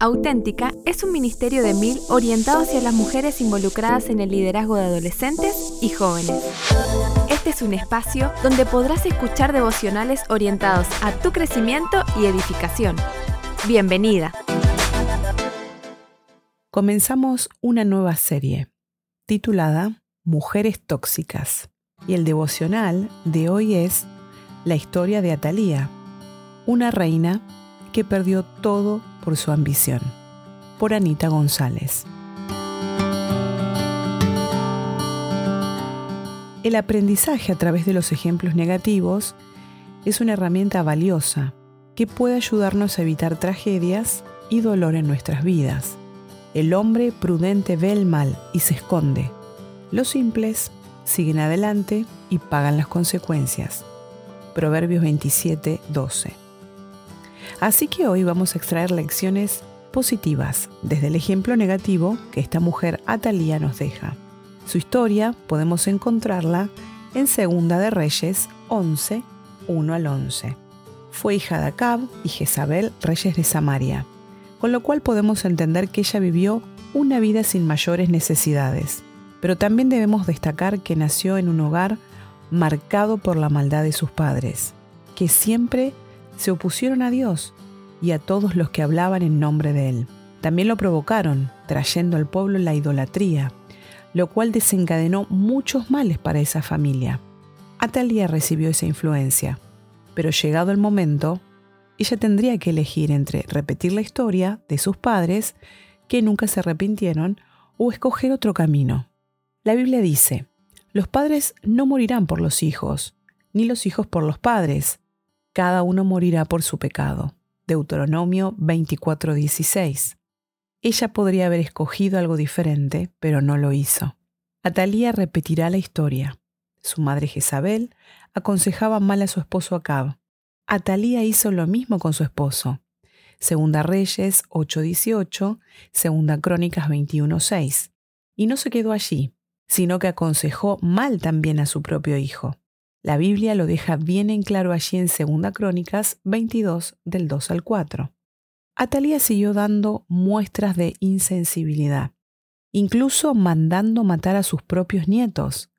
Auténtica es un ministerio de mil orientado hacia las mujeres involucradas en el liderazgo de adolescentes y jóvenes. Este es un espacio donde podrás escuchar devocionales orientados a tu crecimiento y edificación. Bienvenida. Comenzamos una nueva serie titulada Mujeres Tóxicas y el devocional de hoy es la historia de Atalía, una reina que perdió todo por su ambición. Por Anita González. El aprendizaje a través de los ejemplos negativos es una herramienta valiosa que puede ayudarnos a evitar tragedias y dolor en nuestras vidas. El hombre prudente ve el mal y se esconde. Los simples siguen adelante y pagan las consecuencias. Proverbios 27, 12. Así que hoy vamos a extraer lecciones positivas desde el ejemplo negativo que esta mujer Atalía nos deja. Su historia podemos encontrarla en Segunda de Reyes 11, 1 al 11. Fue hija de Acab y Jezabel, reyes de Samaria, con lo cual podemos entender que ella vivió una vida sin mayores necesidades. Pero también debemos destacar que nació en un hogar marcado por la maldad de sus padres, que siempre se opusieron a Dios y a todos los que hablaban en nombre de Él. También lo provocaron, trayendo al pueblo la idolatría, lo cual desencadenó muchos males para esa familia. Atalia recibió esa influencia, pero llegado el momento, ella tendría que elegir entre repetir la historia de sus padres, que nunca se arrepintieron, o escoger otro camino. La Biblia dice, los padres no morirán por los hijos, ni los hijos por los padres, cada uno morirá por su pecado. Deuteronomio 24:16. Ella podría haber escogido algo diferente, pero no lo hizo. Atalía repetirá la historia. Su madre Jezabel aconsejaba mal a su esposo Acab. Atalía hizo lo mismo con su esposo. Segunda Reyes 8:18, Segunda Crónicas 21:6. Y no se quedó allí, sino que aconsejó mal también a su propio hijo. La Biblia lo deja bien en claro allí en 2 Crónicas 22 del 2 al 4. Atalía siguió dando muestras de insensibilidad, incluso mandando matar a sus propios nietos.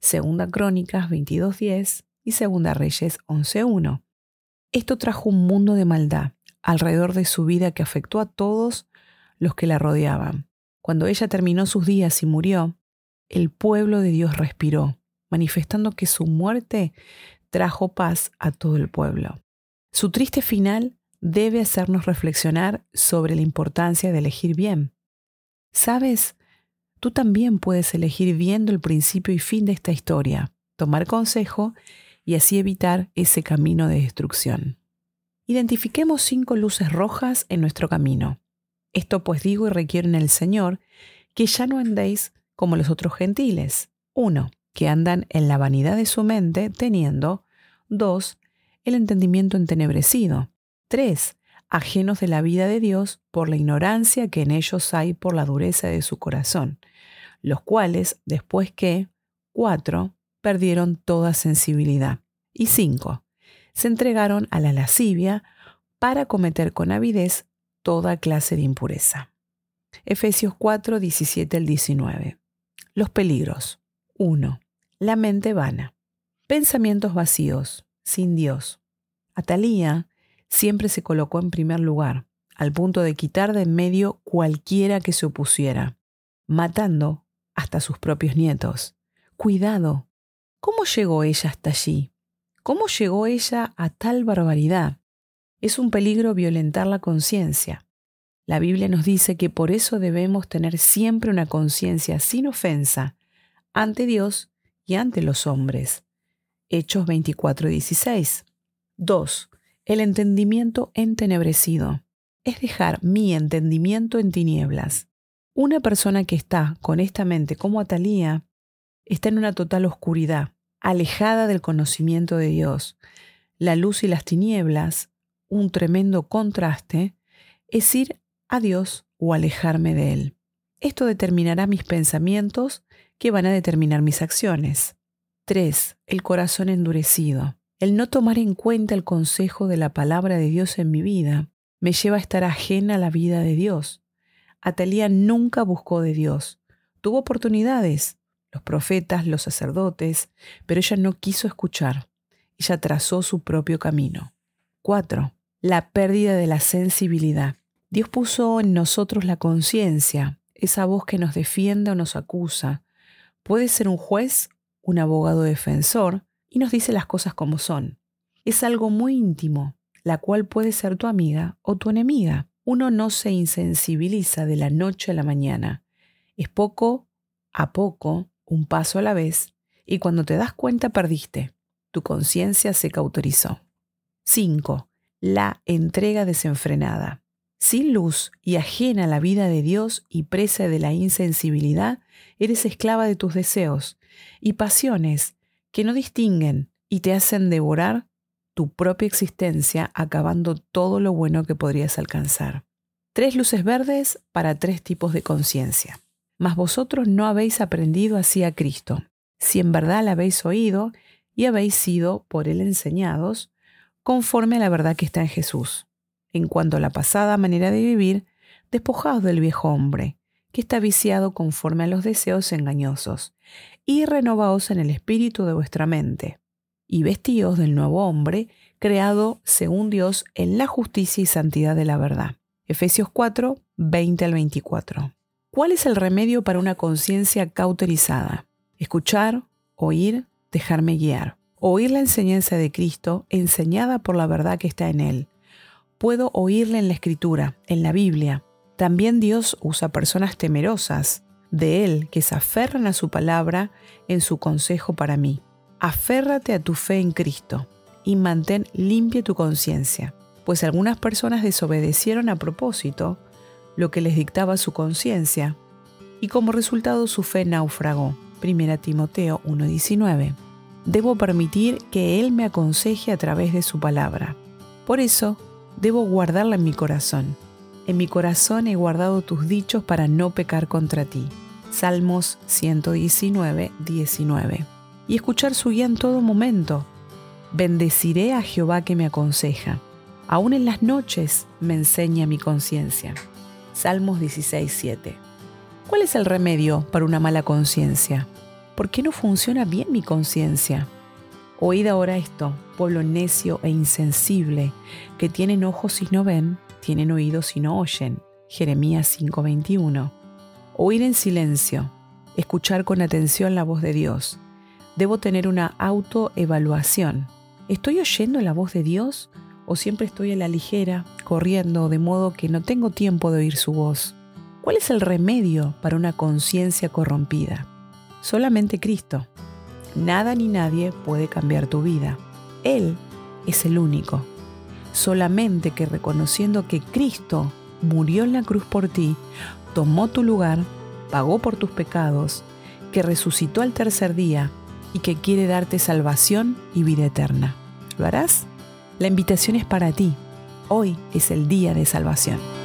2 Crónicas 22.10 y 2 Reyes 11.1. Esto trajo un mundo de maldad alrededor de su vida que afectó a todos los que la rodeaban. Cuando ella terminó sus días y murió, el pueblo de Dios respiró manifestando que su muerte trajo paz a todo el pueblo. Su triste final debe hacernos reflexionar sobre la importancia de elegir bien. ¿Sabes? Tú también puedes elegir viendo el principio y fin de esta historia, tomar consejo y así evitar ese camino de destrucción. Identifiquemos cinco luces rojas en nuestro camino. Esto pues digo y requiero en el Señor que ya no andéis como los otros gentiles. 1 que andan en la vanidad de su mente, teniendo, dos, el entendimiento entenebrecido, tres, ajenos de la vida de Dios por la ignorancia que en ellos hay por la dureza de su corazón, los cuales, después que, cuatro, perdieron toda sensibilidad, y cinco, se entregaron a la lascivia para cometer con avidez toda clase de impureza. Efesios 4, 17 al 19. Los peligros. 1 la mente vana. Pensamientos vacíos, sin Dios. Atalía siempre se colocó en primer lugar, al punto de quitar de en medio cualquiera que se opusiera, matando hasta sus propios nietos. Cuidado. ¿Cómo llegó ella hasta allí? ¿Cómo llegó ella a tal barbaridad? Es un peligro violentar la conciencia. La Biblia nos dice que por eso debemos tener siempre una conciencia sin ofensa ante Dios y ante los hombres. Hechos 24:16. 2. El entendimiento entenebrecido. Es dejar mi entendimiento en tinieblas. Una persona que está con esta mente como Atalía está en una total oscuridad, alejada del conocimiento de Dios. La luz y las tinieblas, un tremendo contraste, es ir a Dios o alejarme de Él. Esto determinará mis pensamientos que van a determinar mis acciones. 3. El corazón endurecido. El no tomar en cuenta el consejo de la palabra de Dios en mi vida me lleva a estar ajena a la vida de Dios. Atalía nunca buscó de Dios. Tuvo oportunidades, los profetas, los sacerdotes, pero ella no quiso escuchar. Ella trazó su propio camino. 4. La pérdida de la sensibilidad. Dios puso en nosotros la conciencia, esa voz que nos defiende o nos acusa. Puede ser un juez, un abogado defensor, y nos dice las cosas como son. Es algo muy íntimo, la cual puede ser tu amiga o tu enemiga. Uno no se insensibiliza de la noche a la mañana. Es poco a poco, un paso a la vez, y cuando te das cuenta perdiste. Tu conciencia se cauterizó. 5. La entrega desenfrenada. Sin luz y ajena a la vida de Dios y presa de la insensibilidad, eres esclava de tus deseos y pasiones que no distinguen y te hacen devorar tu propia existencia, acabando todo lo bueno que podrías alcanzar. Tres luces verdes para tres tipos de conciencia. Mas vosotros no habéis aprendido así a Cristo, si en verdad la habéis oído y habéis sido por él enseñados, conforme a la verdad que está en Jesús. En cuanto a la pasada manera de vivir, despojaos del viejo hombre, que está viciado conforme a los deseos engañosos, y renovaos en el espíritu de vuestra mente, y vestíos del nuevo hombre, creado según Dios en la justicia y santidad de la verdad. Efesios 4, 20 al 24. ¿Cuál es el remedio para una conciencia cauterizada? Escuchar, oír, dejarme guiar. Oír la enseñanza de Cristo enseñada por la verdad que está en Él. Puedo oírla en la Escritura, en la Biblia. También Dios usa personas temerosas de Él que se aferran a su palabra en su consejo para mí. Aférrate a tu fe en Cristo y mantén limpia tu conciencia, pues algunas personas desobedecieron a propósito lo que les dictaba su conciencia, y como resultado su fe naufragó. 1 Timoteo 1:19. Debo permitir que Él me aconseje a través de su palabra. Por eso, debo guardarla en mi corazón en mi corazón he guardado tus dichos para no pecar contra ti. Salmos 119, 19. Y escuchar su guía en todo momento. Bendeciré a Jehová que me aconseja. Aún en las noches me enseña mi conciencia. Salmos 16, 7. ¿Cuál es el remedio para una mala conciencia? ¿Por qué no funciona bien mi conciencia? Oíd ahora esto, pueblo necio e insensible, que tienen ojos y no ven, tienen oídos y no oyen. Jeremías 5:21. Oír en silencio, escuchar con atención la voz de Dios. Debo tener una autoevaluación. ¿Estoy oyendo la voz de Dios o siempre estoy a la ligera, corriendo de modo que no tengo tiempo de oír su voz? ¿Cuál es el remedio para una conciencia corrompida? Solamente Cristo. Nada ni nadie puede cambiar tu vida. Él es el único solamente que reconociendo que Cristo murió en la cruz por ti, tomó tu lugar, pagó por tus pecados, que resucitó al tercer día y que quiere darte salvación y vida eterna. ¿Lo harás? La invitación es para ti. Hoy es el día de salvación.